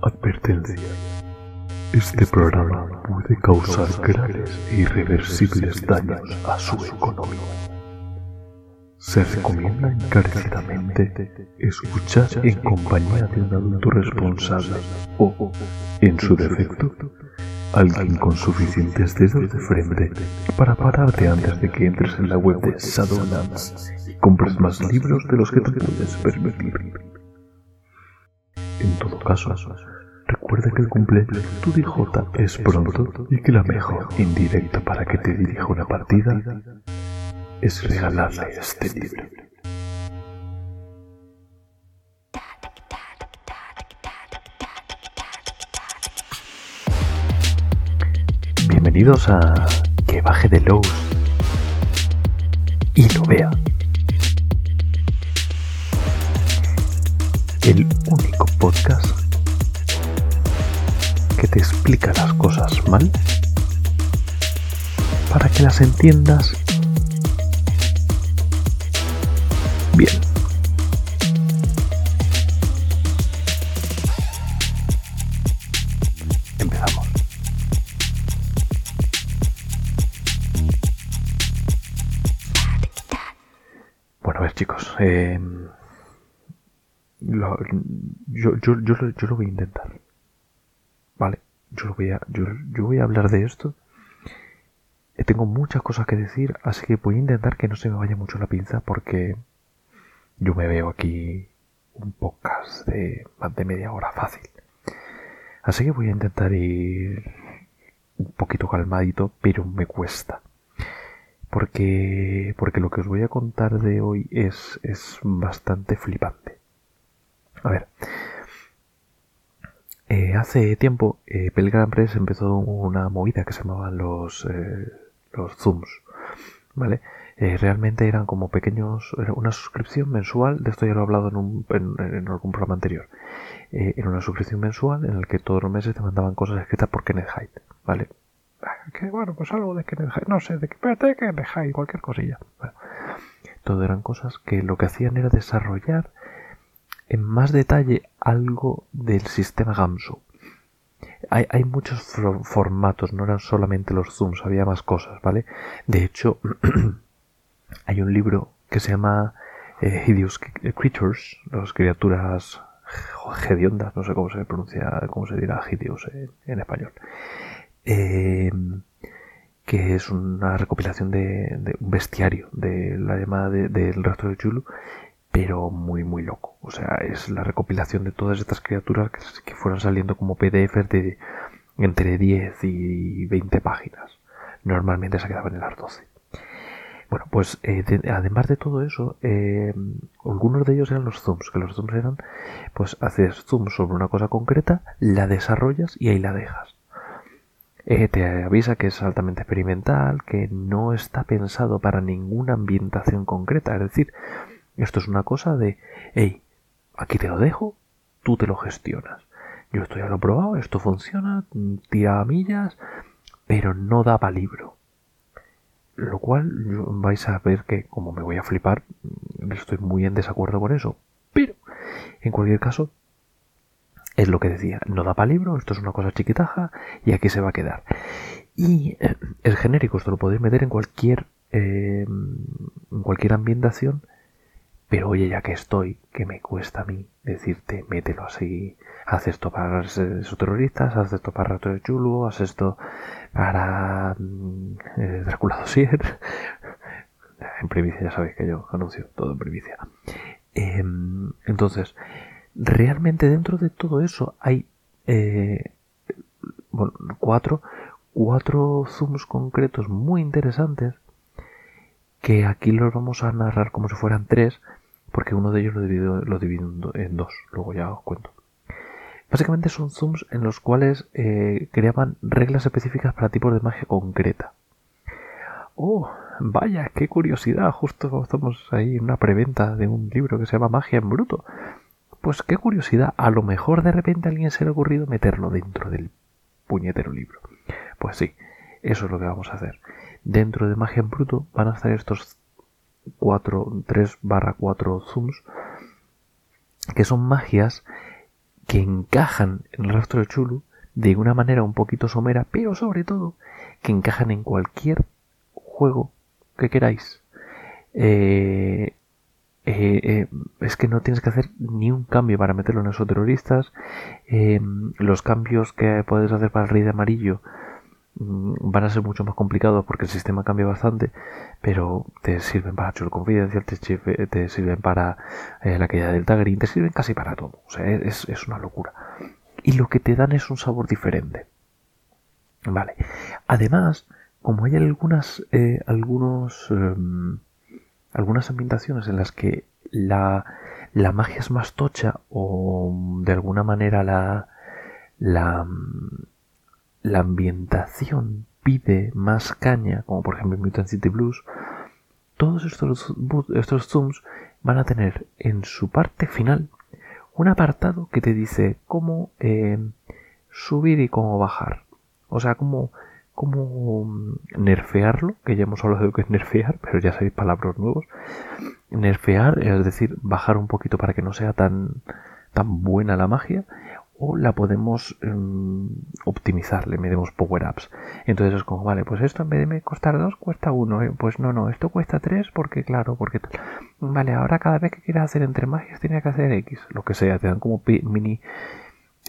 Advertencia. Este programa puede causar graves e irreversibles daños a su economía. Se recomienda encarecidamente escuchar en compañía de un adulto responsable o, en su defecto, alguien con suficientes dedos de frente para pararte antes de que entres en la web de Shadowlands y compres más libros de los que te puedes permitir. En todo caso, recuerda que el cumpleaños tu DJ es pronto y que la mejor indirecta para que te dirija una partida es regalarle este libro. Bienvenidos a Que baje de Lowe's y lo vea. El único podcast que te explica las cosas mal para que las entiendas bien. Empezamos. Bueno, chicos, eh, lo- yo, yo, yo, lo- yo lo voy a intentar. Vale, yo, lo voy a, yo, yo voy a hablar de esto. Eh, Tengo muchas cosas que decir, así que voy a intentar que no se me vaya mucho la pinza porque yo me veo aquí un podcast de más de media hora fácil. Así que voy a intentar ir un poquito calmadito, pero me cuesta. Porque, porque lo que os voy a contar de hoy es, es bastante flipante. A ver, eh, hace tiempo eh, Pelgram Press empezó una movida que se llamaban los, eh, los Zooms, ¿vale? Eh, realmente eran como pequeños, una suscripción mensual, de esto ya lo he hablado en, un, en, algún programa anterior, era una suscripción mensual en la que todos los meses te mandaban cosas escritas por Kenneth Haidt, ¿vale? Ah, Que bueno, pues algo de Kenneth Haidt, no sé, de, espérate, de Kenneth Haidt, cualquier cosilla. Bueno, todo eran cosas que lo que hacían era desarrollar en más detalle algo del sistema Gamsu. Hay, muchos for- formatos, no eran solamente los zooms, había más cosas, ¿vale? De hecho, hay un libro que se llama eh, Hideous Creatures, las criaturas hediondas, no sé cómo se pronuncia, cómo se dirá hideous en, español. Eh, que es una recopilación de, de un bestiario de la llamada de- del rastro de Chulu, pero muy muy loco. O sea, es la recopilación de todas estas criaturas que, fueron saliendo como PDFs de entre 10 y 20 páginas. Normalmente se quedaban en las 12. Bueno, pues eh, de- además de todo eso, eh, algunos de ellos eran los zooms, que los zooms eran, pues haces zoom sobre una cosa concreta, la desarrollas y ahí la dejas. Eh, te avisa que es altamente experimental, que no está pensado para ninguna ambientación concreta, es decir, esto es una cosa de, hey, aquí te lo dejo, tú te lo gestionas. Yo esto ya lo he probado, esto funciona, tira millas, pero no da para libro. Lo cual vais a ver que, como me voy a flipar, mm, estoy muy en desacuerdo con eso. Pero, en cualquier caso, es lo que decía, no da para libro, esto es una cosa chiquitaja y aquí se va a quedar. Y eh, es genérico, esto lo podéis meter en cualquier, eh, en cualquier ambientación pero oye, ya que estoy, que me cuesta a mí decirte, mételo así, haz esto para esos terroristas, haz esto para Rato de Chulu, haz esto para mm, eh, Drácula Dossier. En primicia, ya sabéis que yo anuncio todo en primicia. Em, entonces, realmente dentro de todo eso hay eh, bueno, cuatro, cuatro zooms concretos muy interesantes que aquí los vamos a narrar como si fueran tres, porque uno de ellos lo divido, lo en do- en dos, luego ya os cuento. Básicamente son zooms en los cuales eh, creaban reglas específicas para tipos de magia concreta. Oh, vaya, qué curiosidad, justo estamos ahí en una preventa de un libro que se llama Magia en Bruto. Pues qué curiosidad, a lo mejor de repente a alguien se le ha ocurrido meterlo dentro del puñetero libro. Pues sí, eso es lo que vamos a hacer. Dentro de Magia en Bruto van a estar estos 4, 3 barra 4 zooms que son magias que encajan en el rastro de Chulu de una manera un poquito somera, pero sobre todo que encajan en cualquier juego que queráis. Eh, eh, eh, es que no tienes que hacer ni un cambio para meterlo en esos terroristas. los cambios que puedes hacer para el rey de amarillo van a ser mucho más complicados porque el sistema cambia bastante, pero te sirven para Chulu Confidencial, te, sirven para la caída del Green, te sirven casi para todo. O sea, es, es una locura y lo que te dan es un sabor diferente. Vale. Además, como hay algunas, eh, algunos, em, algunas ambientaciones en las que la, la, magia es más tocha o de alguna manera la, la, la ambientación pide más caña, como por ejemplo en Mutant City Blues, todos estos, estos zooms van a tener en su parte final un apartado que te dice cómo eh, subir y cómo bajar. O sea, cómo, cómo mm, nerfearlo, que ya hemos hablado de lo que es nerfear, pero ya sabéis palabras nuevos. Nerfear, es decir, bajar un poquito para que no sea tan, tan buena la magia o la podemos um, optimizar, le medimos power-ups. Entonces es como, vale, pues esto en vez de costar 2 cuesta 1, eh, pues no, no, esto cuesta 3 porque claro, porque Vale, ahora cada vez que quieras hacer entre magias tiene que hacer X, lo que sea, te dan como mini,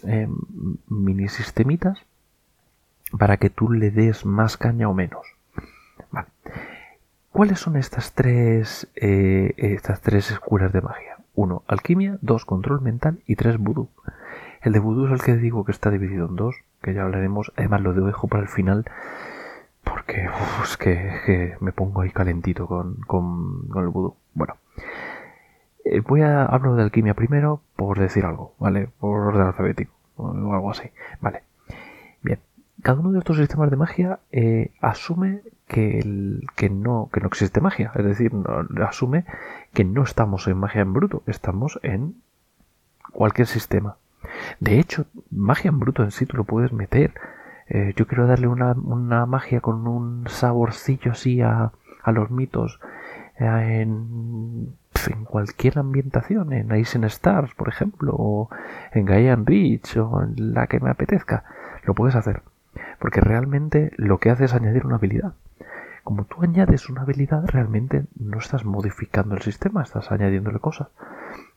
em, mini sistemitas para que tú le des más caña o menos. Vale. ¿Cuáles son estas tres, eh, estas tres escuelas de magia? 1. Alquimia, 2. Control mental y 3. Voodoo. El de vudú es el que digo que está dividido en dos, que ya hablaremos. Además lo dejo para el final porque es que, me pongo ahí calentito con, el vudú. Bueno, eh, voy a hablar de alquimia primero por decir algo, ¿vale? Por orden alfabético o algo así, ¿vale? Bien, cada uno de estos sistemas de magia eh, asume que, que, no, que no existe magia, es decir, asume que no estamos en magia en bruto, estamos en cualquier sistema. De hecho, magia en bruto en sí tú lo puedes meter. Eh, yo quiero darle una, magia con un saborcillo así a, los mitos eh, en, en, cualquier ambientación, en Ice Stars, por ejemplo, o en Gaian Beach, o en la que me apetezca. Lo puedes hacer. Porque realmente lo que hace es añadir una habilidad. Como tú añades una habilidad, realmente no estás modificando el sistema, estás añadiéndole cosas.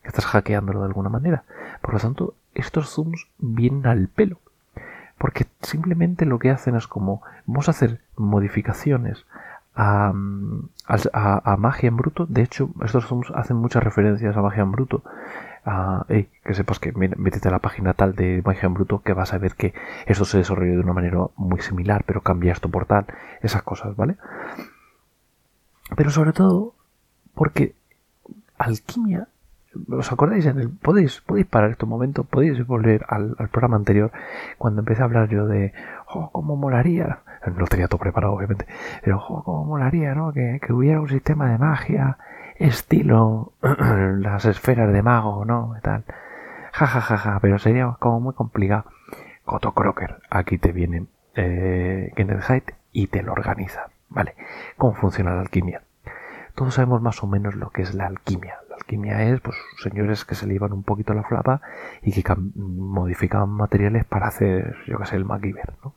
Estás hackeándolo de alguna manera. Por lo tanto, estos zooms vienen al pelo. Porque simplemente lo que hacen es como, vamos a hacer modificaciones a, magia en bruto. De hecho, estos zooms hacen muchas referencias a magia en bruto. que sepas que métete a la página tal de magia en bruto que vas a ver que esto se desarrolla de una manera muy similar, pero cambia esto por tal, esas cosas, ¿vale? Pero sobre todo porque alquimia ¿Os acordáis? Podéis, podéis parar este momento, podéis volver al, programa anterior, cuando empecé a hablar yo de, oh, cómo molaría, no tenía todo preparado obviamente, pero, oh, cómo molaría, ¿no? Que, hubiera un sistema de magia, estilo las esferas de mago, ¿no? tal. Ja, ja, ja, ja, pero sería como muy complicado. Coto Crocker, aquí te viene eh, Kenneth Hyde y te lo organiza, ¿vale? ¿Cómo funciona la alquimia? Todos sabemos más o menos lo que es la alquimia. La alquimia es, pues, señores que se le iban un poquito la flapa y que modificaban materiales para hacer, yo qué sé, el MacGyver, ¿no?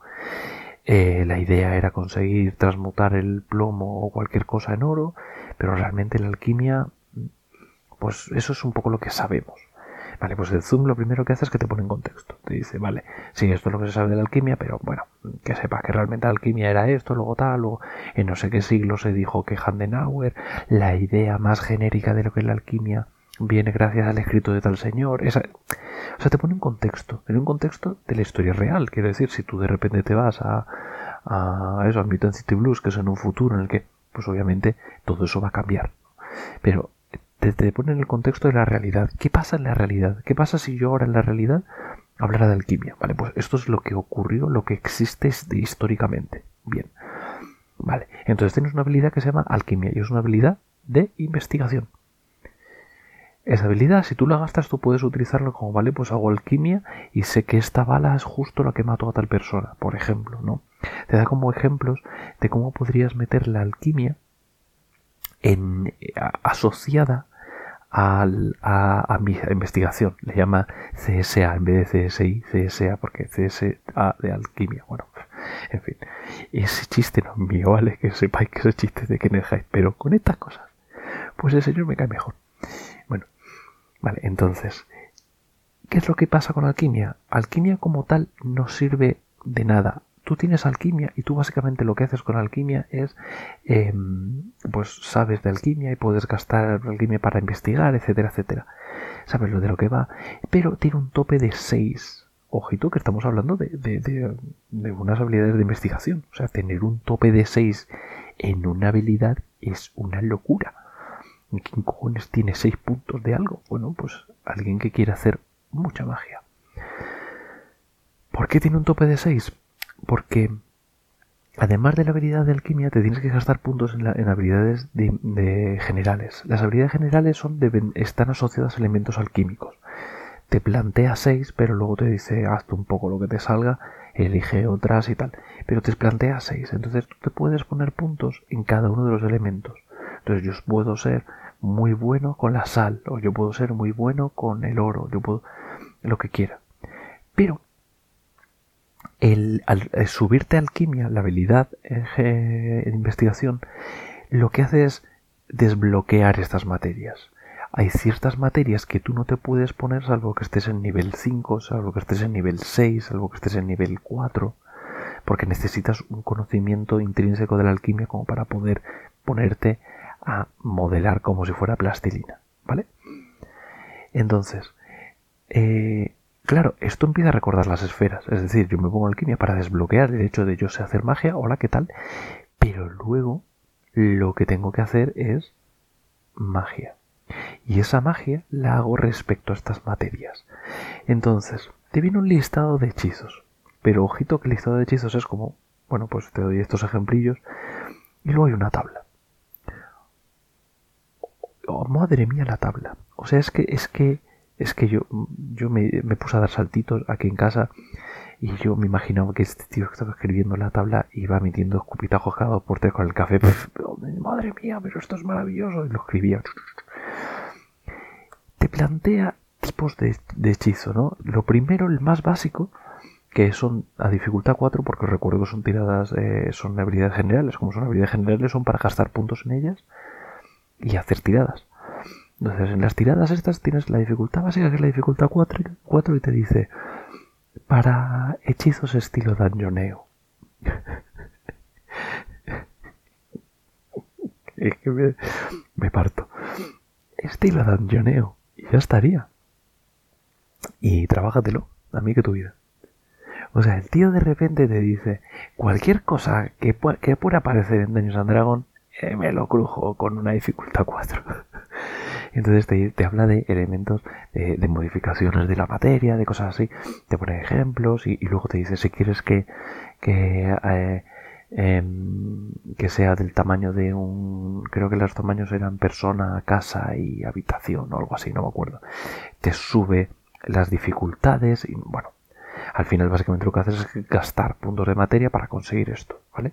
Eh, la idea era conseguir transmutar el plomo o cualquier cosa en oro, pero realmente la alquimia, pues eso es un poco lo que sabemos. Vale, pues el Zoom lo primero que hace es que te pone en contexto. Te dice, vale, sí, esto es lo que se sabe de la alquimia, pero bueno, que sepa que realmente la alquimia era esto, luego tal, o en no sé qué siglo se dijo que Handenauer, la idea más genérica de lo que es la alquimia viene gracias al escrito de tal señor. Esa, o sea, te pone en contexto, en un contexto de la historia real. Quiero decir, si tú de repente te vas a, a eso, al Mutant City Blues, que es en un futuro en el que, pues obviamente, todo eso va a cambiar. Pero te, te pone en el contexto de la realidad. ¿Qué pasa en la realidad? ¿Qué pasa si yo ahora en la realidad hablara de alquimia? Vale, pues esto es lo que ocurrió, lo que existe históricamente. Bien. Vale, entonces tienes una habilidad que se llama alquimia y es una habilidad de investigación. Esa habilidad, si tú la gastas, tú puedes utilizarlo como, vale, pues hago alquimia y sé que esta bala es justo la que mató a tal persona, por ejemplo, ¿no? Te da como ejemplos de cómo podrías meter la alquimia en, asociada a, mi investigación. Le llama CSA en vez de CSI, CSA, porque CSA de alquimia. Bueno, en fin. Ese chiste no es mío, ¿vale? Que sepáis que ese chiste de Kenneth Hyde. Pero con estas cosas, pues el señor me cae mejor. Bueno, vale, entonces, ¿qué es lo que pasa con alquimia? Alquimia como tal no sirve de nada tú tienes alquimia y tú básicamente lo que haces con alquimia es, em, pues sabes de alquimia y puedes gastar alquimia para investigar, etcétera, etcétera. Sabes lo de lo que va, pero tiene un tope de 6. Ojito que estamos hablando de, de, unas habilidades de investigación. O sea, tener un tope de 6 en una habilidad es una locura. ¿Quién cojones tiene 6 puntos de algo? Bueno, pues alguien que quiere hacer mucha magia. ¿Por qué tiene un tope de 6? Porque además de la habilidad de alquimia te tienes que gastar puntos en, habilidades de, generales. Las habilidades generales son están asociadas a elementos alquímicos. Te plantea 6, pero luego te dice haz un poco lo que te salga, elige otras y tal. Pero te plantea 6, entonces tú te puedes poner puntos en cada uno de los elementos. Entonces yo puedo ser muy bueno con la sal, o yo puedo ser muy bueno con el oro, yo puedo lo que quiera. Pero el, al, subirte alquimia, la habilidad de investigación, lo que hace es desbloquear estas materias. Hay ciertas materias que tú no te puedes poner salvo que estés en nivel 5, salvo que estés en nivel 6, salvo que estés en nivel 4, porque necesitas un conocimiento intrínseco de la alquimia como para poder ponerte a modelar como si fuera plastilina, ¿vale? Entonces, eh, Claro, esto empieza a recordar las esferas. Es decir, yo me pongo alquimia para desbloquear el hecho de yo sé hacer magia, hola, ¿qué tal? Pero luego lo que tengo que hacer es magia. Y esa magia la hago respecto a estas materias. Entonces, te viene un listado de hechizos. Pero ojito que el listado de hechizos es como, bueno, pues te doy estos ejemplillos. Y luego hay una tabla. Oh, madre mía la tabla. O sea, es que, es que es que yo, yo me, puse a dar saltitos aquí en casa y yo me imaginaba que este tío que estaba escribiendo la tabla iba metiendo escupitajos cada dos por tres con el café. Madre mía, pero esto es maravilloso. Y lo escribía. Te plantea tipos de, hechizo, ¿no? Lo primero, el más básico, que son a dificultad 4, porque recuerdo que son tiradas, eh, son habilidades generales. Como son habilidades generales, son para gastar puntos en ellas y hacer tiradas. Entonces, en las tiradas estas tienes la dificultad básica, que es la dificultad 4, 4 y te dice, para hechizos estilo dungeoneo. es que me, parto. Estilo dungeoneo. Y ya estaría. Y trabájatelo, a mí que tu vida. O sea, el tío de repente te dice, cualquier cosa que, que pueda aparecer en Dungeons and Dragon, eh, me lo crujo con una dificultad 4. Entonces te, habla de elementos, de, modificaciones de la materia, de cosas así. Te pone ejemplos y, luego te dice si quieres que, eh, em, que sea del tamaño de un... Creo que los tamaños eran persona, casa y habitación o algo así, no me acuerdo. Te sube las dificultades y bueno, al final básicamente lo que haces es gastar puntos de materia para conseguir esto, ¿vale?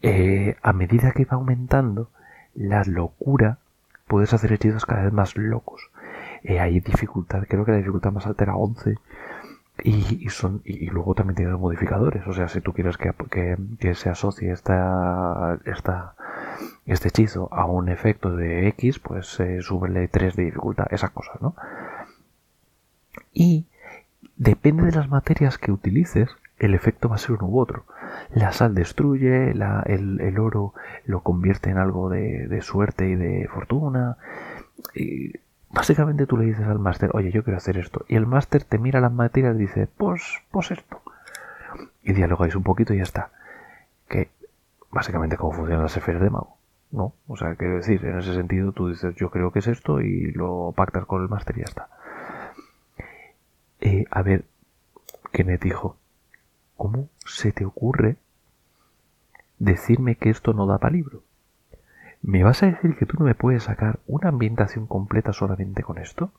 Eh, a medida que va aumentando la locura puedes hacer hechizos cada vez más locos. Eh, hay dificultad, creo que la dificultad más alta era 11. Y, son, y, luego también tienes modificadores. O sea, si tú quieres que, que, se asocie esta, esta, este hechizo a un efecto de X, pues eh, súbele 3 de dificultad, esas cosas, ¿no? Y depende de las materias que utilices, el efecto va a ser uno u otro. La sal destruye, el, oro lo convierte en algo de, suerte y de fortuna. Y básicamente tú le dices al máster, oye, yo quiero hacer esto. Y el máster te mira las materias y dice, pues, pues esto. Y dialogáis un poquito y ya está. Que básicamente cómo funcionan las esferas de mago. ¿No? O sea, quiero decir, en ese sentido tú dices, yo creo que es esto y lo pactas con el máster y ya está. Eh, a ver, Kenneth dijo, ¿Cómo se te ocurre decirme que esto no da para libro? ¿Me vas a decir que tú no me puedes sacar una ambientación completa solamente con esto?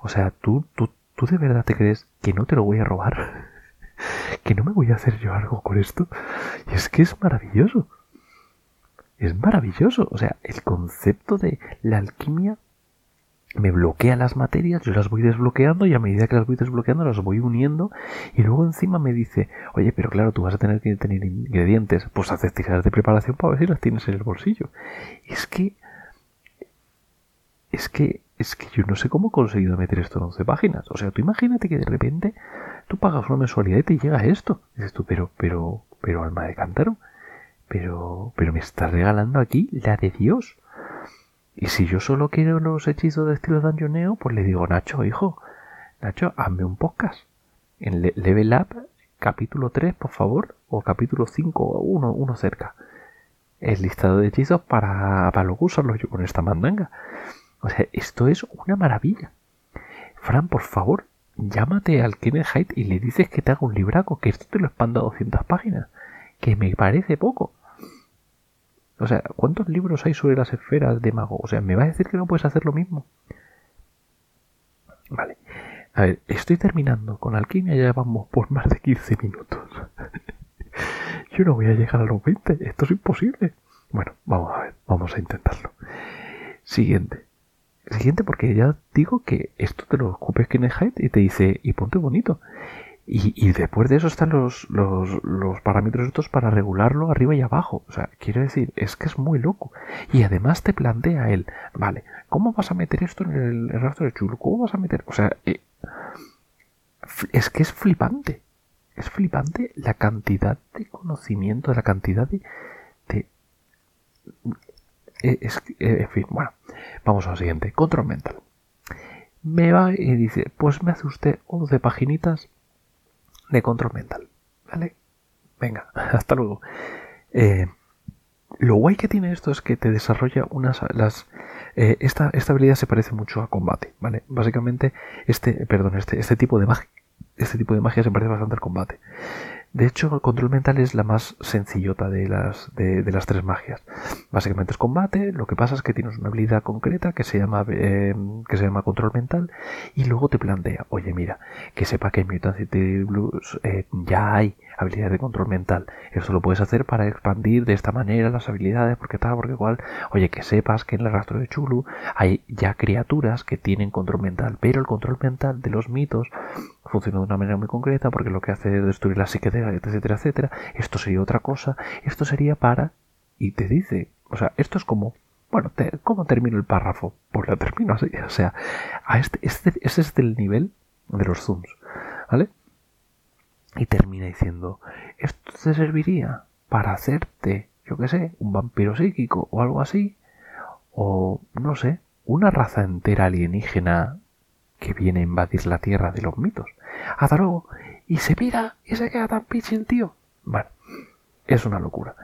O sea, ¿tú, tú, tú de verdad te crees que no te lo voy a robar? ¿Que no me voy a hacer yo algo con esto? Y es que es maravilloso. es maravilloso. O sea, el concepto de la alquimia me bloquea las materias, yo las voy desbloqueando y a medida que las voy desbloqueando las voy uniendo y luego encima me dice, oye, pero claro, tú vas a tener que tener ingredientes, pues haces tijeras de preparación para ver si las tienes en el bolsillo. Es que, es que, es que yo no sé cómo he conseguido meter esto en 11 páginas. O sea, tú imagínate que de repente tú pagas una mensualidad y te llega esto. dices tú, pero, pero, pero alma de cántaro, pero, pero me estás regalando aquí la de Dios. Y si yo solo quiero los hechizos de estilo Dungeoneo, pues le digo, Nacho, hijo, Nacho, hazme un podcast. En Level Up, capítulo 3, por favor, o capítulo 5, uno, uno cerca. El listado de hechizos para, para luego usarlos yo con esta mandanga. O sea, esto es una maravilla. Fran, por favor, llámate al Kenneth Height y le dices que te haga un libraco, que esto te lo expanda a 200 páginas. Que me parece poco. O sea, ¿cuántos libros hay sobre las esferas de mago? O sea, ¿me va a decir que no puedes hacer lo mismo? Vale. A ver, estoy terminando con alquimia, ya vamos por más de 15 minutos. Yo no voy a llegar a los 20, esto es imposible. Bueno, vamos a ver, vamos a intentarlo. Siguiente. Siguiente porque ya digo que esto te lo ocupes que y te dice, y ponte bonito. Y, después de eso están los, los, parámetros estos para regularlo arriba y abajo. O sea, quiero decir, es que es muy loco. Y además te plantea él, vale, ¿cómo vas a meter esto en el, rastro de chulo? ¿Cómo vas a meter? O sea, eh, es que es flipante. Es flipante la cantidad de conocimiento, la cantidad de... de eh, es, eh, en fin, bueno, vamos al siguiente. Control mental. Me va y dice, pues me hace usted 11 paginitas de control mental. ¿Vale? Venga, hasta luego. Eh, lo guay que tiene esto es que te desarrolla unas las eh, esta, esta, habilidad se parece mucho a combate, ¿vale? Básicamente este, perdón, este, este tipo de magia, este tipo de magia se parece bastante al combate. De hecho, el control mental es la más sencillota de las, de, las tres magias. Básicamente es combate, lo que pasa es que tienes una habilidad concreta que se llama, eh, que se llama control mental y luego te plantea, oye mira, que sepa que en Mutant City Blues eh, ya hay habilidades de control mental. Esto lo puedes hacer para expandir de esta manera las habilidades, porque tal, porque igual, oye, que sepas que en el rastro de Chulu hay ya criaturas que tienen control mental, pero el control mental de los mitos funciona de una manera muy concreta porque lo que hace es destruir la psique etcétera, etcétera. Esto sería otra cosa. Esto sería para... Y te dice, o sea, esto es como... Bueno, ¿cómo termino el párrafo? Pues lo termino así. O sea, a este, este, este es el nivel de los zooms. ¿Vale? Y termina diciendo, esto te serviría para hacerte, yo qué sé, un vampiro psíquico o algo así. O, no sé, una raza entera alienígena que viene a invadir la tierra de los mitos. Hasta luego y se pira y se queda tan el tío. Bueno, es una locura.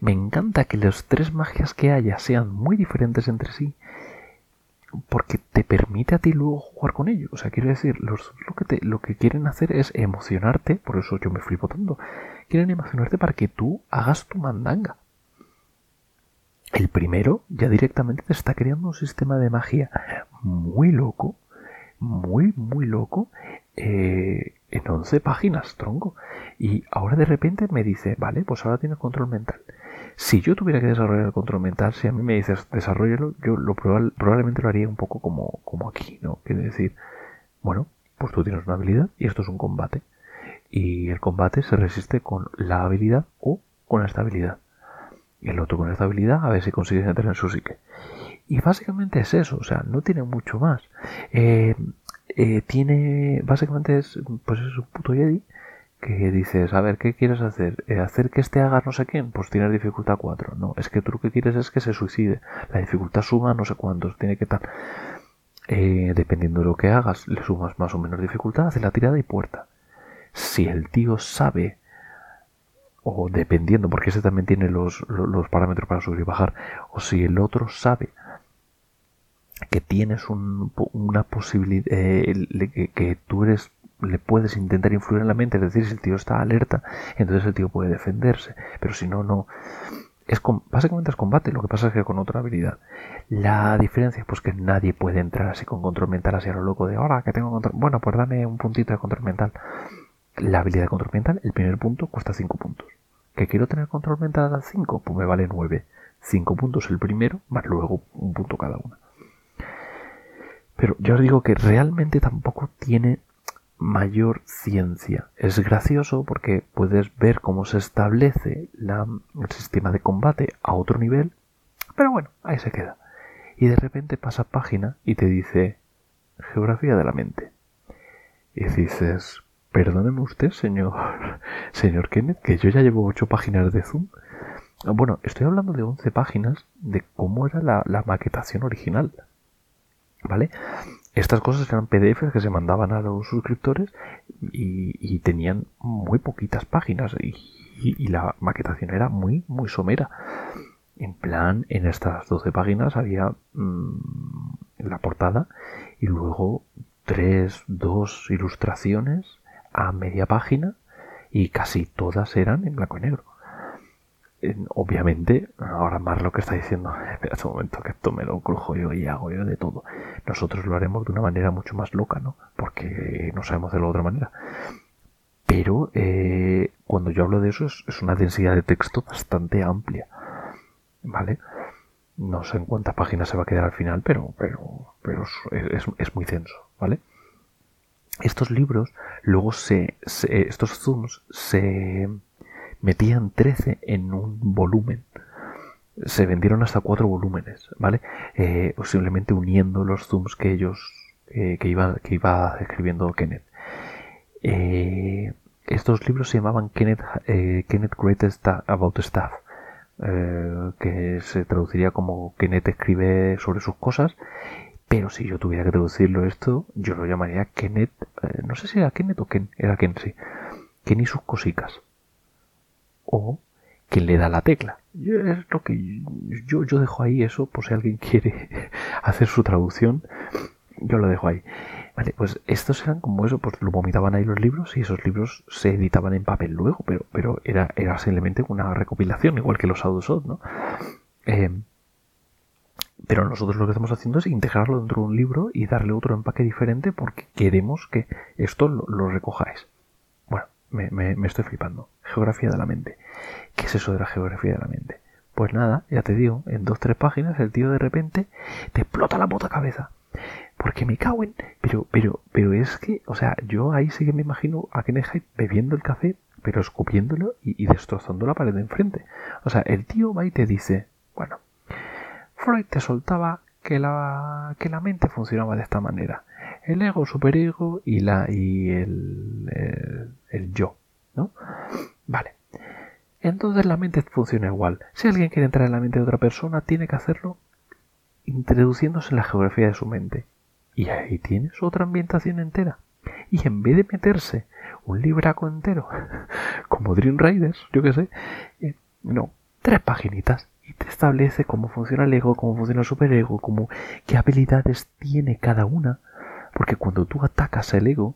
Me encanta que las tres magias que haya sean muy diferentes entre sí porque te permite a ti luego jugar con ellos. O sea, quiero decir, los, lo, que te, lo que quieren hacer es emocionarte, por eso yo me flipo tanto. Quieren emocionarte para que tú hagas tu mandanga. El primero ya directamente te está creando un sistema de magia muy loco, muy, muy loco, eh, en 11 páginas, tronco. Y ahora de repente me dice, vale, pues ahora tienes control mental. Si yo tuviera que desarrollar el control mental, si a mí me dices desarrollalo, yo lo probablemente lo haría un poco como, como aquí, ¿no? Quiere decir, bueno, pues tú tienes una habilidad y esto es un combate. Y el combate se resiste con la habilidad o con la estabilidad. Y el otro con la estabilidad a ver si consigues entrar en su psique. Y básicamente es eso, o sea, no tiene mucho más. Eh, eh, tiene, básicamente es, pues es un puto Jedi que dices, a ver, ¿qué quieres hacer? Eh, ¿Hacer que este haga no sé quién? Pues tienes dificultad 4. No, es que tú lo que quieres es que se suicide. La dificultad suma no sé cuántos, tiene que tal. Eh, dependiendo de lo que hagas, le sumas más o menos dificultad, hace la tirada y puerta. Si el tío sabe, o dependiendo, porque ese también tiene los, los parámetros para subir y bajar, o si el otro sabe que tienes una posibilidad, eh, que, tú eres le puedes intentar influir en la mente, es decir, si el tío está alerta, entonces el tío puede defenderse, pero si no, no. Es básicamente es combate, lo que pasa es que con otra habilidad. La diferencia es pues que nadie puede entrar así con control mental, así a lo loco de ahora que tengo control. Bueno, pues dame un puntito de control mental. La habilidad de control mental, el primer punto, cuesta 5 puntos. ¿Que quiero tener control mental al 5? Pues me vale 9. cinco puntos el primero, más luego un punto cada una. Pero yo os digo que realmente tampoco tiene mayor ciencia. Es gracioso porque puedes ver cómo se establece el sistema de combate a otro nivel, pero bueno, ahí se queda. Y de repente pasa página y te dice geografía de la mente. Y dices, perdóneme usted, señor, señor Kenneth, que yo ya llevo ocho páginas de Zoom. Bueno, estoy hablando de 11 páginas de cómo era la, la maquetación original. ¿Vale? Estas cosas eran PDFs que se mandaban a los suscriptores y, tenían muy poquitas páginas y, la maquetación era muy, muy somera. En plan, en estas 12 páginas había mm, la portada y luego tres, dos ilustraciones a media página y casi todas eran en blanco y negro obviamente, ahora más lo que está diciendo, espera un momento que esto me lo crujo yo y hago yo de todo. Nosotros lo haremos de una manera mucho más loca, ¿no? Porque no sabemos de la otra manera. Pero eh, cuando yo hablo de eso es, una densidad de texto bastante amplia, ¿vale? No sé en cuántas páginas se va a quedar al final, pero, pero, pero es, es muy denso, ¿vale? Estos libros, luego se, se estos zooms se metían 13 en un volumen. Se vendieron hasta cuatro volúmenes, ¿vale? Eh, simplemente uniendo los zooms que ellos, eh, que, iba, que iba escribiendo Kenneth. Eh, estos libros se llamaban Kenneth, eh, Kenneth Greatest About Stuff, que se traduciría como Kenneth escribe sobre sus cosas, pero si yo tuviera que traducirlo esto, yo lo llamaría Kenneth, no sé si era Kenneth o Ken, era Ken, sí. Ken y sus cosicas o quien le da la tecla. Es lo que yo, yo dejo ahí eso por si alguien quiere hacer su traducción. Yo lo dejo ahí. Vale, pues estos eran como eso, pues lo vomitaban ahí los libros y esos libros se editaban en papel luego, pero, pero era, era simplemente una recopilación, igual que los Audusod, ¿no? Eh, pero nosotros lo que estamos haciendo es integrarlo dentro de un libro y darle otro empaque diferente porque queremos que esto lo recojáis me, estoy flipando. Geografía de la mente. ¿Qué es eso de la geografía de la mente? Pues nada, ya te digo, en dos, tres páginas el tío de repente te explota la puta cabeza. Porque me cago en... Pero, pero, pero es que, o sea, yo ahí sí que me imagino a Kenneth bebiendo el café, pero escupiéndolo y, y, destrozando la pared de enfrente. O sea, el tío va y te dice, bueno, Freud te soltaba que la, que la mente funcionaba de esta manera el ego, superego y la y el, el, yo, ¿no? Vale. Entonces la mente funciona igual. Si alguien quiere entrar en la mente de otra persona, tiene que hacerlo introduciéndose en la geografía de su mente. Y ahí tienes otra ambientación entera. Y en vez de meterse un libraco entero, como Dream Riders, yo qué sé, eh, no, tres paginitas y te establece cómo funciona el ego, cómo funciona el superego, cómo, qué habilidades tiene cada una porque cuando tú atacas el ego,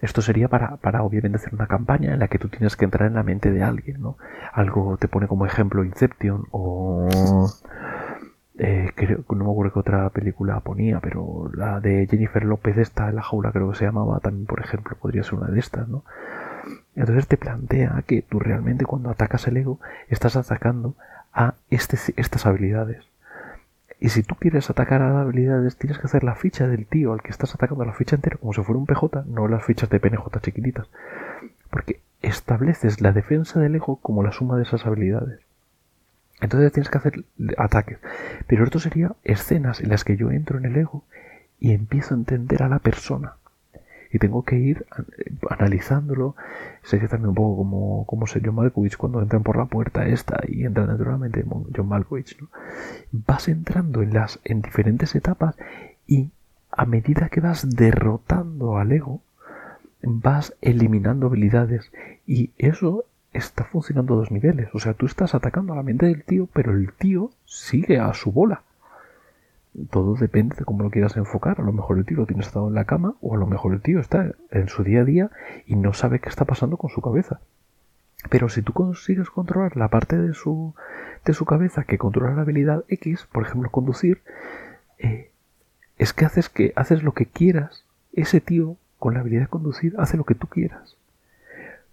esto sería para, para obviamente hacer una campaña en la que tú tienes que entrar en la mente de alguien, ¿no? Algo te pone como ejemplo Inception o... Eh, creo, no me acuerdo qué otra película ponía, pero la de Jennifer López esta la jaula creo que se llamaba también, por ejemplo, podría ser una de estas, ¿no? Entonces te plantea que tú realmente cuando atacas el ego estás atacando a este, estas habilidades. Y si tú quieres atacar a habilidades, tienes que hacer la ficha del tío al que estás atacando, la ficha entera, como si fuera un PJ, no las fichas de PNJ chiquititas. Porque estableces la defensa del ego como la suma de esas habilidades. Entonces tienes que hacer ataques. Pero esto sería escenas en las que yo entro en el ego y empiezo a entender a la persona y tengo que ir analizándolo. Sería también un poco como, como sé John Malkovich cuando entran por la puerta esta y entra naturalmente John Malkovich. ¿no? Vas entrando en las en diferentes etapas y a medida que vas derrotando al ego, vas eliminando habilidades y eso está funcionando a dos niveles. O sea, tú estás atacando a la mente del tío, pero el tío sigue a su bola todo depende de cómo lo quieras enfocar. A lo mejor el tío lo tiene estado en la cama o a lo mejor el tío está en su día a día y no sabe qué está pasando con su cabeza. Pero si tú consigues controlar la parte de su, de su cabeza que controla la habilidad X, por ejemplo conducir, eh, es que haces que haces lo que quieras. Ese tío con la habilidad de conducir hace lo que tú quieras.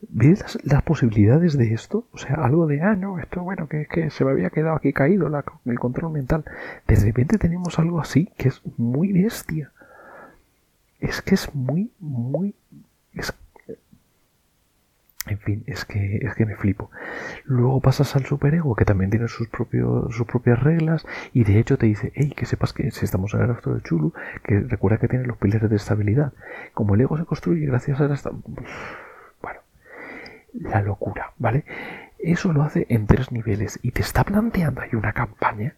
¿Ves las, posibilidades de esto? O sea, algo de, ah, no, esto, bueno, que, que se me había quedado aquí caído el control mental. De repente tenemos algo así que es muy bestia. Es que es muy, muy... en fin, es que, es que me flipo. Luego pasas al superego, que también tiene sus, propios, sus propias reglas, y de hecho te dice, hey, que sepas que si estamos en el rastro de Chulu, que recuerda que tiene los pilares de estabilidad. Como el ego se construye gracias a la la locura, ¿vale? Eso lo hace en tres niveles y te está planteando hay una campaña,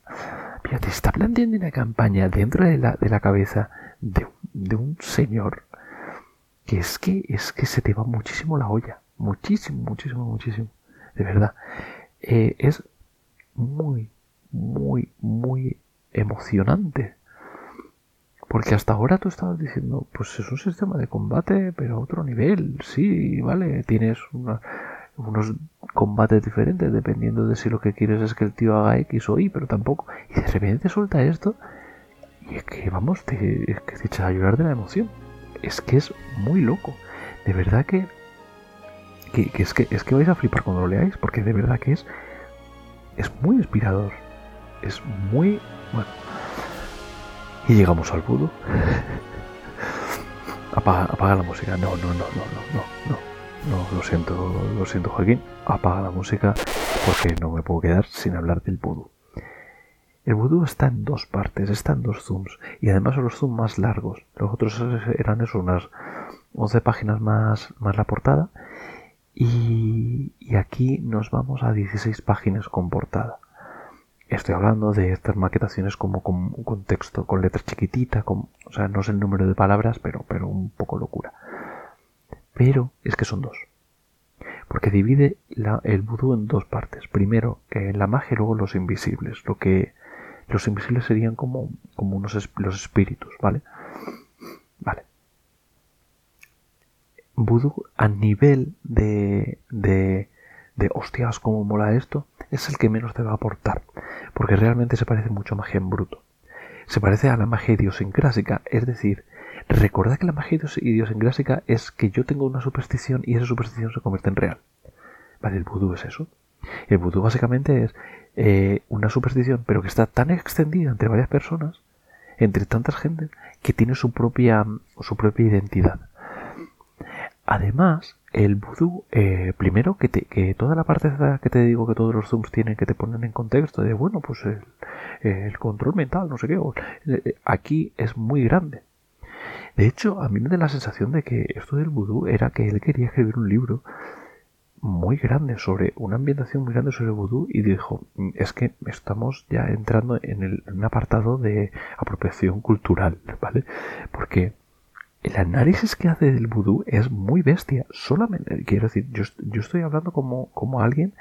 mira, te está planteando una campaña dentro de la, de la cabeza de, de, un señor que es que es que se te va muchísimo la olla, muchísimo, muchísimo, muchísimo, de verdad. Eh, es muy, muy, muy emocionante. Porque hasta ahora tú estabas diciendo, pues es un sistema de combate, pero a otro nivel. Sí, vale, tienes unos combates diferentes dependiendo de si lo que quieres es que el tío haga X o Y, pero tampoco. Y de repente suelta esto. Y es que, vamos, te, es que te echas a llorar de la emoción. Es que es muy loco. De verdad que, que, es que es que vais a flipar cuando lo leáis, porque de verdad que es, es muy inspirador. Es muy. Bueno y llegamos al budo. Apaga, la música. No, no, no, no, no, no, no. Lo siento, lo siento Joaquín. Apaga la música porque no me puedo quedar sin hablar del vudú. El vudú está en dos partes, está en dos zooms y además son los zooms más largos. Los otros eran eso, unas 11 páginas más, más la portada y aquí nos vamos a 16 páginas con portada. Estoy hablando de estas maquetaciones como con, con texto, con letras chiquititas, con, o sea, no sé el número de palabras, pero, pero un poco locura. Pero es que son dos. Porque divide el vudú en dos partes. Primero eh, la magia y luego los invisibles. Lo que los invisibles serían como, como unos los espíritus, ¿vale? Vale. Vudú a nivel de, de, de hostias, cómo mola esto, es el que menos te va a aportar, porque realmente se parece mucho a magia en bruto. Se parece a la magia idiosincrásica, es decir, recuerda que la magia idiosincrásica es que yo tengo una superstición y esa superstición se convierte en real. Vale, el vudú es eso. El vudú básicamente es eh, una superstición, pero que está tan extendida entre varias personas, entre tantas gente, que tiene su propia, su propia identidad. Además, el vudú, eh, primero que, te, toda la parte que te digo que todos los zooms tienen, que te ponen en contexto de, bueno, pues el, control mental, no sé qué, eh, aquí es muy grande. De hecho, a mí me da la sensación de que esto del vudú era que él quería escribir un libro muy grande sobre una ambientación muy grande sobre vudú y dijo mm, es que estamos ya entrando en, el, en un apartado de apropiación cultural, ¿vale? Porque el análisis que hace del vudú es muy bestia. Solamente, quiero decir, yo, estoy hablando como, como alguien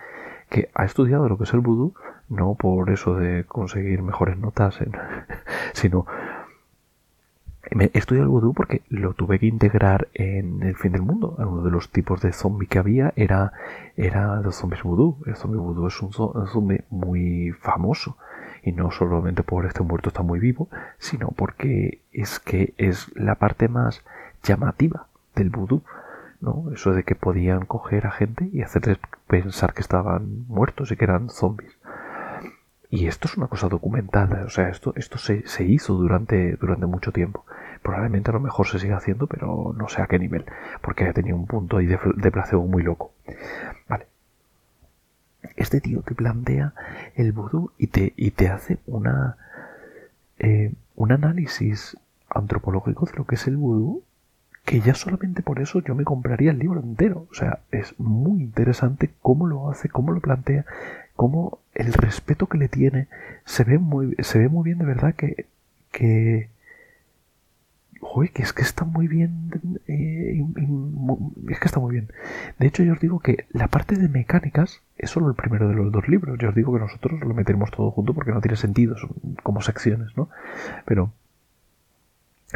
que ha estudiado lo que es el vudú, no por eso de conseguir mejores notas, sino he estudiado el vudú porque lo tuve que integrar en el fin del mundo. Uno de los tipos de zombie que había era, era los zombies vudú. El zombie vudú es un zombie muy famoso y no solamente por este muerto está muy vivo, sino porque es que es la parte más llamativa del vudú, ¿no? Eso de que podían coger a gente y hacerles pensar que estaban muertos y que eran zombies. Y esto es una cosa documentada, o sea, esto, esto se, se hizo durante, durante mucho tiempo. Probablemente a lo mejor se siga haciendo, pero no sé a qué nivel, porque tenido un punto ahí de, de placebo muy loco. Vale, este tío te plantea el vudú y te, y te hace una, eh, un análisis antropológico de lo que es el vudú que ya solamente por eso yo me compraría el libro entero. O sea, es muy interesante cómo lo hace, cómo lo plantea, cómo el respeto que le tiene. Se ve muy, se ve muy bien de verdad que, que, Joder, que es que está muy bien. Eh, es que está muy bien. De hecho, yo os digo que la parte de mecánicas es solo el primero de los dos libros. Yo os digo que nosotros lo meteremos todo junto porque no tiene sentido, son como secciones, ¿no? Pero.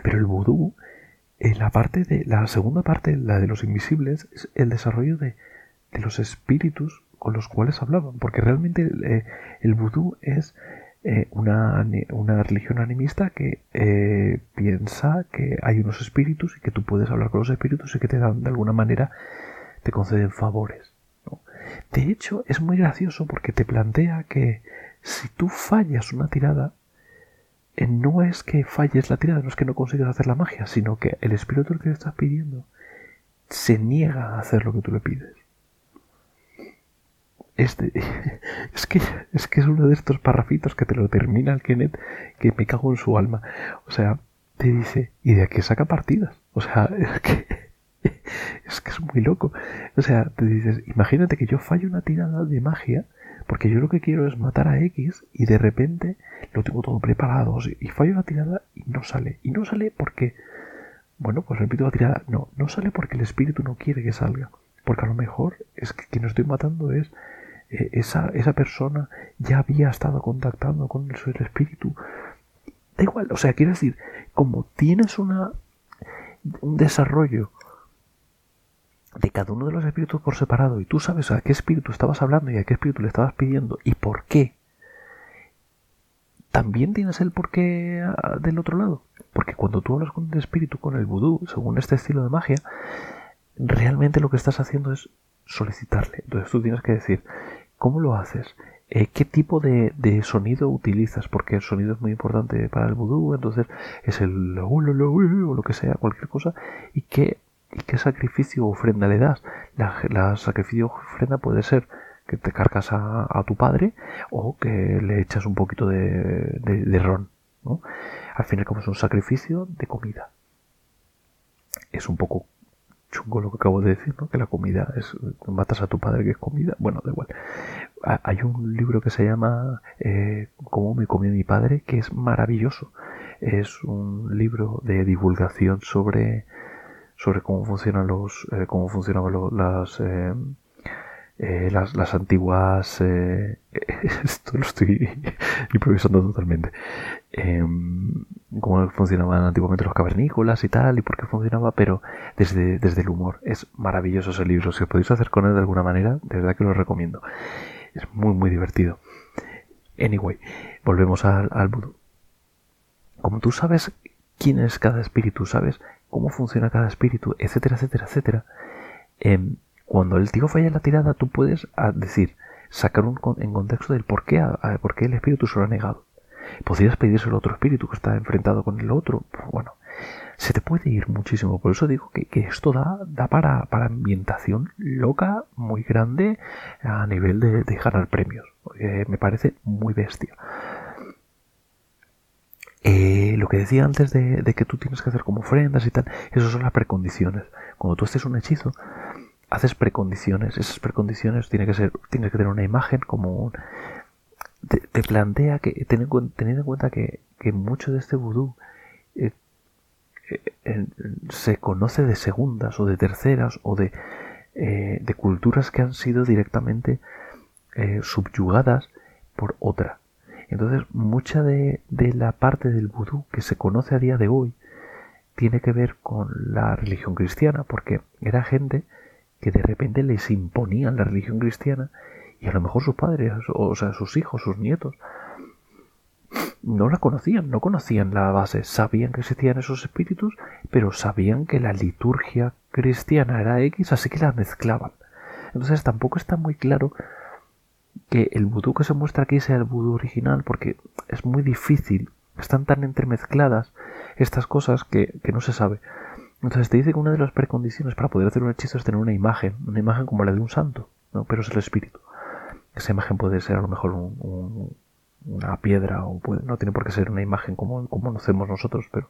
Pero el vudú, eh, la parte de. La segunda parte, la de los invisibles, es el desarrollo de, los espíritus con los cuales hablaban. Porque realmente eh, el vudú es eh, una, una, religión animista que eh, piensa que hay unos espíritus y que tú puedes hablar con los espíritus y que te dan de alguna manera te conceden favores. De hecho, es muy gracioso porque te plantea que si tú fallas una tirada, eh, no es que falles la tirada, no es que no consigas hacer la magia, sino que el espíritu que te estás pidiendo se niega a hacer lo que tú le pides. Este, es, que, es que es uno de estos parrafitos que te lo termina el Kenneth que me cago en su alma. O sea, te dice, y de aquí saca partidas. O sea, es que es que es muy loco. O sea, te dices, imagínate que yo fallo una tirada de magia, porque yo lo que quiero es matar a X y de repente lo tengo todo preparado y fallo la tirada y no sale. Y no sale porque, bueno, pues repito la tirada, no, no sale porque el espíritu no quiere que salga. Porque a lo mejor es que quien estoy matando es esa, esa persona ya había estado contactando con el, espíritu. Da igual, o sea, quiero decir, como tienes una un desarrollo de cada uno de los espíritus por separado y tú sabes a qué espíritu estabas hablando y a qué espíritu le estabas pidiendo y por qué, también tienes el por qué ah, del otro lado. Porque cuando tú hablas con el espíritu, con el vudú, según este estilo de magia, realmente lo que estás haciendo es solicitarle. Entonces tú tienes que decir, ¿cómo lo haces? Eh, ¿Qué tipo de, sonido utilizas? Porque el sonido es muy importante para el vudú, entonces es el o lo que sea, cualquier cosa, y qué ¿Y qué sacrificio o ofrenda le das? La, sacrificio o ofrenda puede ser que te cargas a, tu padre o que le echas un poquito de, ron. Al final, como es un sacrificio de comida. Es un poco chungo lo que acabo de decir, ¿no? Que la comida es. Matas a tu padre que es comida. Bueno, da igual. Hay un libro que se llama eh, Cómo me comió mi padre, que es maravilloso. Es un libro de divulgación sobre sobre cómo funcionan los eh, cómo funcionaban las, eh, eh, las, las antiguas esto lo estoy improvisando totalmente. Em, cómo funcionaban antiguamente los cavernícolas y tal y por qué funcionaba pero desde, desde el humor. Es maravilloso ese libro. Si os podéis hacer con él de alguna manera de verdad que lo recomiendo. Es muy muy divertido. Anyway volvemos al, al como tú sabes quién es cada espíritu sabes cómo funciona cada espíritu, etcétera, etcétera, etcétera. Em, cuando el tío falla la tirada, tú puedes ah, decir, sacar un, en contexto del por qué, por qué el espíritu se lo ha negado. Podrías pedírselo al otro espíritu que está enfrentado con el otro. Pues bueno, se te puede ir muchísimo. Por eso digo que, esto da, da para, para, ambientación loca muy grande a nivel de, de premios. me parece muy bestia. Eh, lo que decía antes de, que tú tienes que hacer como ofrendas y tal, eso son las precondiciones. Cuando tú haces un hechizo, haces precondiciones. Esas precondiciones tienen que ser, tiene que tener una imagen como un, te, plantea que, teniendo, en cuenta que, mucho de este vudú eh, eh, se conoce de segundas o de terceras o de, de culturas que han sido directamente subyugadas por otra. Entonces, mucha de, la parte del vudú que se conoce a día de hoy tiene que ver con la religión cristiana, porque era gente que de repente les imponían la religión cristiana y a lo mejor sus padres, o sea, sus hijos, sus nietos, no la conocían, no conocían la base, sabían que existían esos espíritus, pero sabían que la liturgia cristiana era X, así que la mezclaban. Entonces tampoco está muy claro que el vudú que se muestra aquí sea el vudú original porque es muy difícil, están tan entremezcladas estas cosas que, no se sabe. Entonces te dice que una de las precondiciones para poder hacer un hechizo es tener una imagen, una imagen como la de un santo, ¿no? pero es el espíritu. Esa imagen puede ser a lo mejor una piedra o no tiene por qué ser una imagen como, como conocemos nosotros, pero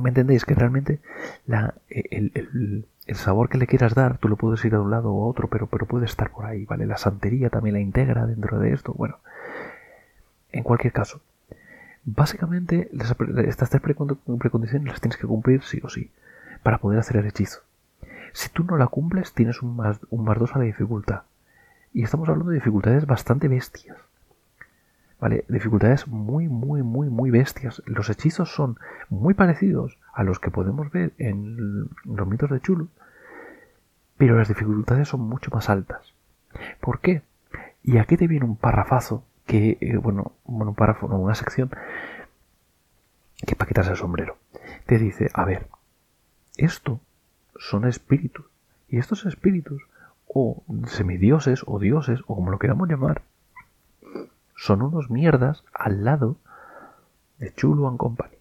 ¿me entendéis? Que realmente la, el el sabor que le quieras dar, tú lo puedes ir a un lado o a otro, pero, pero puede estar por ahí, ¿vale? La santería también la integra dentro de esto. Bueno, en cualquier caso, básicamente estas tres precondiciones las tienes que cumplir sí o sí para poder hacer el hechizo. Si tú no la cumples, tienes un más, un más a la dificultad. Y estamos hablando de dificultades bastante bestias. ¿Vale? Dificultades muy, muy, muy, muy bestias. Los hechizos son muy parecidos a los que podemos ver en los mitos de Chulu, pero las dificultades son mucho más altas. ¿Por qué? Y aquí te viene un parrafazo que, eh, bueno, un párrafo, una sección que para quitarse el sombrero. Te dice, a ver, esto son espíritus Y estos espíritus, o semidioses, o dioses, o como lo queramos llamar, son unos mierdas al lado de Chulu and Company.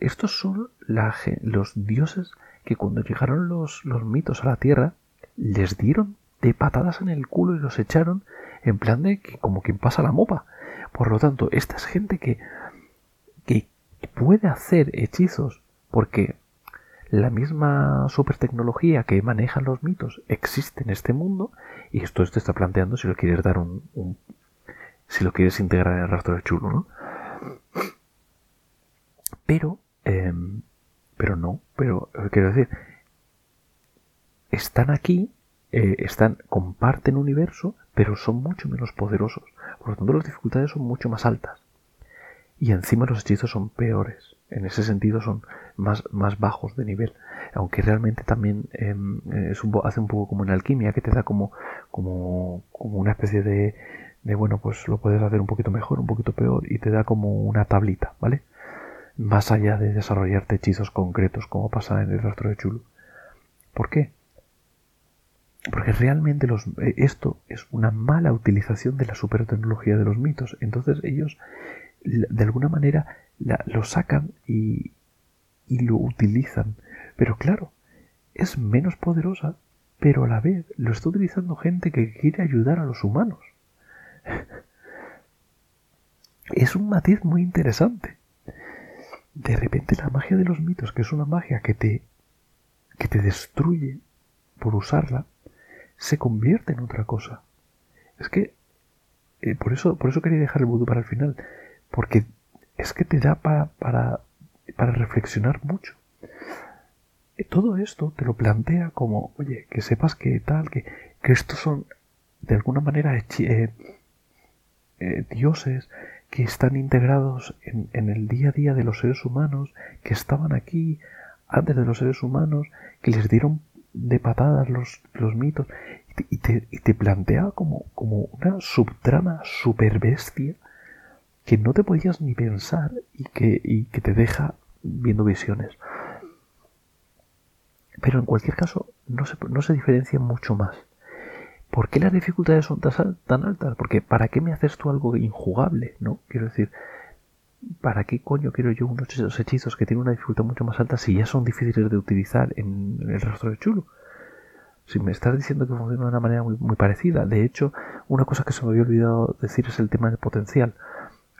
Estos son los dioses que cuando llegaron los, los mitos a la Tierra, les dieron de patadas en el culo y los echaron en plan de que como quien pasa la mopa. Por lo tanto, esta es gente que, que puede hacer hechizos porque la misma super tecnología que manejan los mitos existe en este mundo y esto te está planteando si lo quieres dar un, si lo quieres integrar en el rastro de chulo, ¿no? Pero, em, pero no, pero eh, quiero decir, están aquí, eh, están, comparten universo, pero son mucho menos poderosos. Por lo tanto, las dificultades son mucho más altas. Y encima los hechizos son peores. En ese sentido son más, más bajos de nivel. Aunque realmente también em, es un, hace un poco como en alquimia, que te da como, como, como una especie de, de, bueno, pues lo puedes hacer un poquito mejor, un poquito peor, y te da como una tablita, ¿vale? Más allá de desarrollarte hechizos concretos, como pasa en el rastro de Chulu. ¿Por qué? Porque realmente eh, esto es una mala utilización de la supertecnología de los mitos. Entonces ellos, de alguna manera, lo sacan y, y lo utilizan. Pero claro, es menos poderosa, pero a la vez lo está utilizando gente que quiere ayudar a los humanos. es un matiz muy interesante. De repente la magia de los mitos, que es una magia que te, que te destruye por usarla, se convierte en otra cosa. Es que eh, por eso por eso quería dejar el vudú para el final, porque es que te da para, para, para reflexionar mucho. Eh, todo esto te lo plantea como, oye, que sepas que tal, que, que estos son de alguna manera eh, dioses que están integrados en, el día a día de los seres humanos, que estaban aquí antes de los seres humanos, que les dieron de patadas los, los mitos y te, y te, plantea como, como una subtrama super bestia que no te podías ni pensar y que, y que te deja viendo visiones. Pero en cualquier caso no se, no se diferencia mucho más. ¿Por qué las dificultades son tan altas? Porque ¿para qué me haces tú algo injugable? ¿No? Quiero decir, ¿para qué coño quiero yo unos hechizos que tienen una dificultad mucho más alta si ya son difíciles de utilizar en el rastro de chulo? Si me estás diciendo que funciona de una manera muy, parecida. De hecho, una cosa que se me había olvidado decir es el tema del potencial.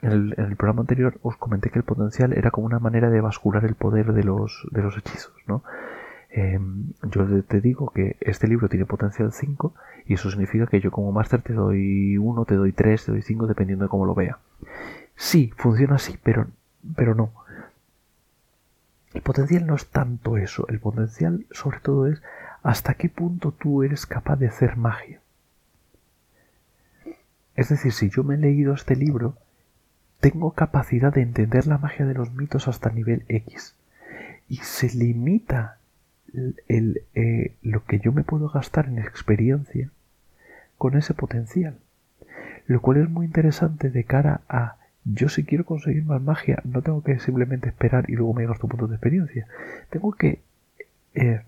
En el, programa anterior os comenté que el potencial era como una manera de bascular el poder de los, de los hechizos, ¿no? Eh, yo te digo que este libro tiene potencial 5 y eso significa que yo como máster te doy 1, te doy 3, te doy 5 dependiendo de cómo lo vea. Sí, funciona así, pero, pero no. El potencial no es tanto eso. El potencial sobre todo es hasta qué punto tú eres capaz de hacer magia. Es decir, si yo me he leído este libro, tengo capacidad de entender la magia de los mitos hasta nivel X. Y se limita el, eh, lo que yo me puedo gastar en experiencia con ese potencial. Lo cual es muy interesante de cara a yo si quiero conseguir más magia, no tengo que simplemente esperar y luego me gasto puntos de experiencia. Tengo que eh,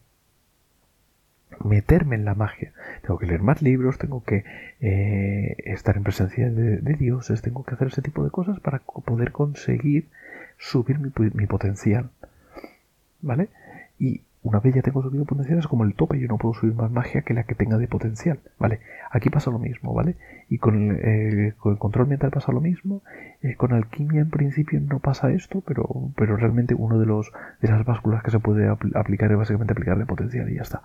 meterme en la magia. Tengo que leer más libros, tengo que eh, estar en presencia de, dioses, tengo que hacer ese tipo de cosas para poder conseguir subir mi, mi potencial. ¿Vale? Y una vez ya tengo subido potencial es como el tope, yo no puedo subir más magia que la que tenga de potencial, ¿vale? Aquí pasa lo mismo, ¿vale? Y con el, eh, con el control mental pasa lo mismo, eh, con alquimia en principio no pasa esto, pero, pero realmente uno de los de las básculas que se puede aplicar es básicamente aplicarle potencial y ya está.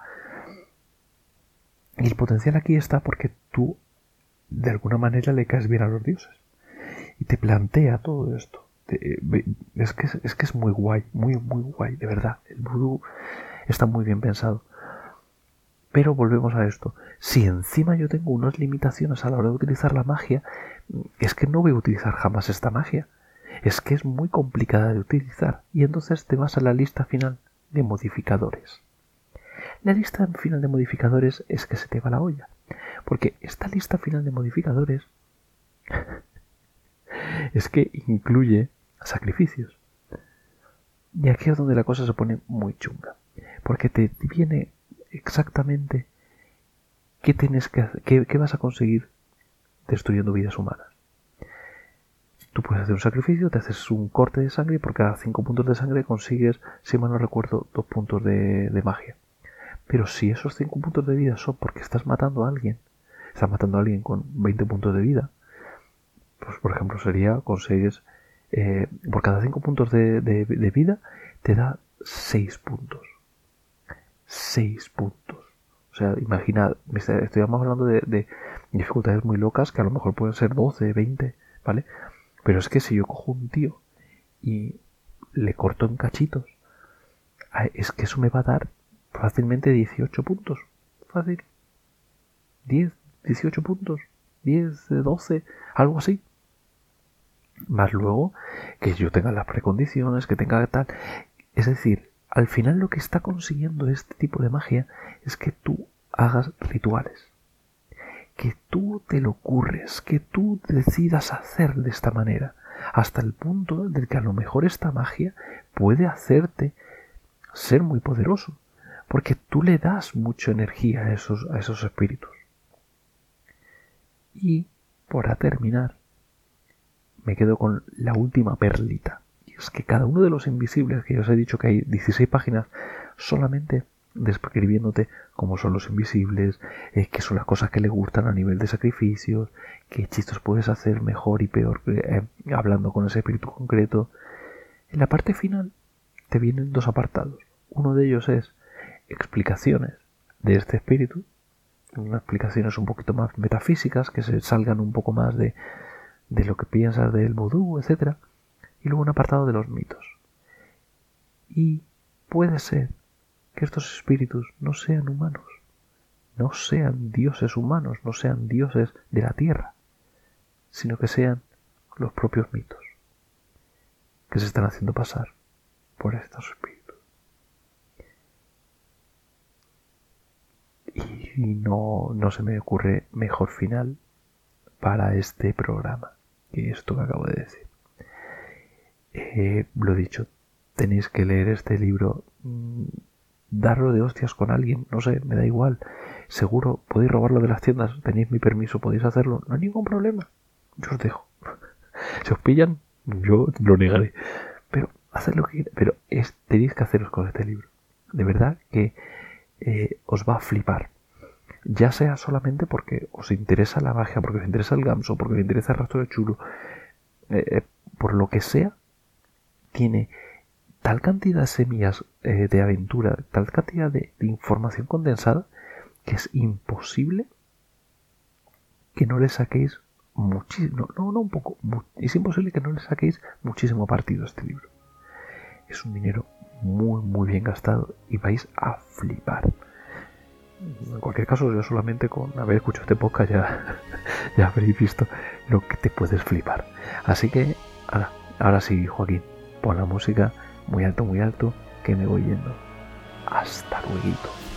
Y el potencial aquí está porque tú de alguna manera le caes bien a los dioses. Y te plantea todo esto. es, que, es que es muy guay, muy, muy guay, de verdad. El vudú está muy bien pensado. Pero volvemos a esto. Si encima yo tengo unas limitaciones a la hora de utilizar la magia, es que no voy a utilizar jamás esta magia. Es que es muy complicada de utilizar. Y entonces te vas a la lista final de modificadores. La lista final de modificadores es que se te va la olla. Porque esta lista final de modificadores es que incluye sacrificios. Y aquí es donde la cosa se pone muy chunga. Porque te viene exactamente qué tienes que hacer, qué, vas a conseguir destruyendo vidas humanas. Tú puedes hacer un sacrificio, te haces un corte de sangre y por cada 5 puntos de sangre consigues, si mal no recuerdo, 2 puntos de, de magia. Pero si esos 5 puntos de vida son porque estás matando a alguien, estás matando a alguien con 20 puntos de vida, pues por ejemplo sería, consigues, eh, por cada 5 puntos de, vida, te da 6 puntos. 6 puntos. O sea, imagina, estamos hablando de, dificultades muy locas que a lo mejor pueden ser 12, 20, ¿vale? Pero es que si yo cojo un tío y le corto en cachitos, es que eso me va a dar fácilmente 18 puntos. Fácil. 10, 18 puntos. 10, 12, algo así. Más luego que yo tenga las precondiciones, que tenga tal. Es decir, al final lo que está consiguiendo este tipo de magia es que tú hagas rituales. Que tú te lo ocurres, que tú decidas hacer de esta manera, hasta el punto de que a lo mejor esta magia puede hacerte ser muy poderoso, porque tú le das mucha energía a esos, a esos espíritus. Y, para terminar, me quedo con la última perlita. Que cada uno de los invisibles, que ya os he dicho que hay 16 páginas, solamente describiéndote cómo son los invisibles, eh, qué son las cosas que le gustan a nivel de sacrificios, qué hechizos puedes hacer mejor y peor eh, hablando con ese espíritu concreto. En la parte final te vienen dos apartados. Uno de ellos es explicaciones de este espíritu, unas explicaciones un poquito más metafísicas que se salgan un poco más de, de lo que piensas del vudú, etc. Y luego un apartado de los mitos. Y puede ser que estos espíritus no sean humanos, no sean dioses humanos, no sean dioses de la tierra, sino que sean los propios mitos que se están haciendo pasar por estos espíritus. Y no, no se me ocurre mejor final para este programa que esto que acabo de decir. Eh, lo dicho, tenéis que leer este libro, mm, darlo de hostias con alguien, no sé, me da igual. Seguro podéis robarlo de las tiendas, tenéis mi permiso, podéis hacerlo, no hay ningún problema. Yo os dejo. si os pillan, yo lo negaré. Pero haced lo que pero tenéis que haceros con este libro. De verdad que eh, os va a flipar ya sea solamente porque os interesa la magia, porque os interesa el gamso, porque os interesa el rastro de chulo, eh, eh, por lo que sea, tiene tal cantidad de semillas eh, de aventura, tal cantidad de, información condensada, que es imposible que no le saquéis muchísimo, no, no un poco, es imposible que no le saquéis muchísimo partido a este libro. Es un dinero muy, muy bien gastado y vais a flipar en cualquier caso, yo solamente con haber escuchado este podcast ya, ya habréis visto lo que te puedes flipar. Así que, ahora, ahora sí, Joaquín, pon la música muy alto, muy alto, que me voy yendo. Hasta luego.